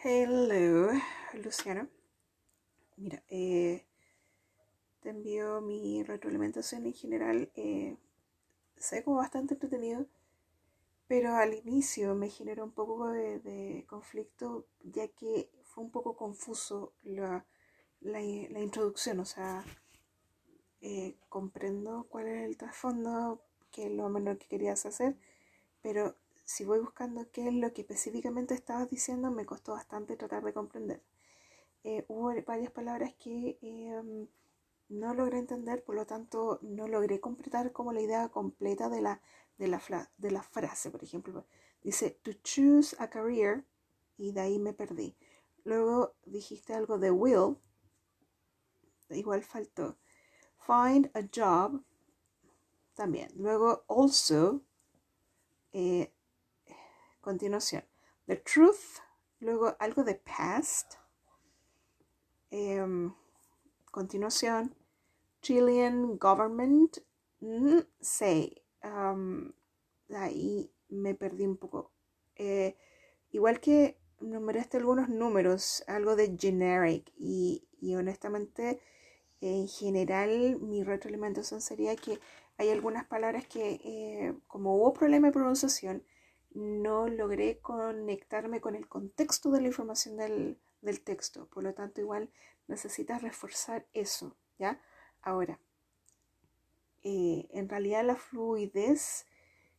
Hello, Luciana. Mira, eh, te envío mi retroalimentación en general. Eh, sé como bastante entretenido, pero al inicio me generó un poco de, conflicto, ya que fue un poco confuso la, la, introducción. O sea, eh, comprendo cuál es el trasfondo, qué es lo menor que querías hacer, pero si voy buscando qué es lo que específicamente estabas diciendo, me costó bastante tratar de comprender. Eh, hubo varias palabras que em, no logré entender, por lo tanto no logré completar como la idea completa de la, de la, de la frase, por ejemplo. Dice, to choose a career, y de ahí me perdí. Luego dijiste algo de will, igual faltó. Find a job, también. Luego also, eh, continuación. The truth, luego algo de past. Em, continuación. Chilean government. Mm, say. ahí me perdí un poco. Eh, igual que numeraste algunos números, algo de generic. Y, y honestamente, en general, mi retroalimentación sería que hay algunas palabras que, eh, como hubo problema de pronunciación, no logré conectarme con el contexto de la información del, texto. Por lo tanto, igual necesitas reforzar eso, ¿ya? Ahora, eh, en realidad la fluidez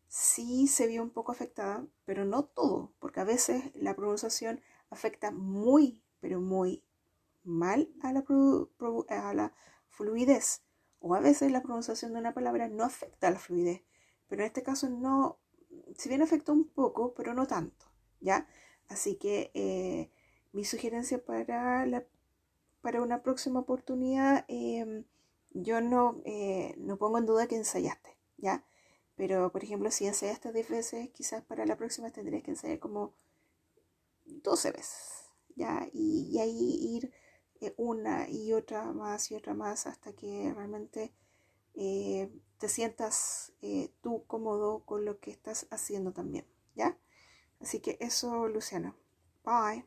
sí se vio un poco afectada, pero no todo, porque a veces la pronunciación afecta muy, pero muy mal a la, a la fluidez. O a veces la pronunciación de una palabra no afecta a la fluidez, pero en este caso no, si bien afecta un poco, pero no tanto, ¿ya? Así que eh, mi sugerencia para, la, para una próxima oportunidad, em, yo no, eh, no pongo en duda que ensayaste, ¿ya? Pero, por ejemplo, si ensayaste 10 veces, quizás para la próxima tendrías que ensayar como 12 veces, ¿ya? Y, y ahí ir eh, una y otra más y otra más hasta que realmente eh, te sientas eh, tú cómodo con lo que estás haciendo también, ¿ya? Así que eso, Luciano. Bye.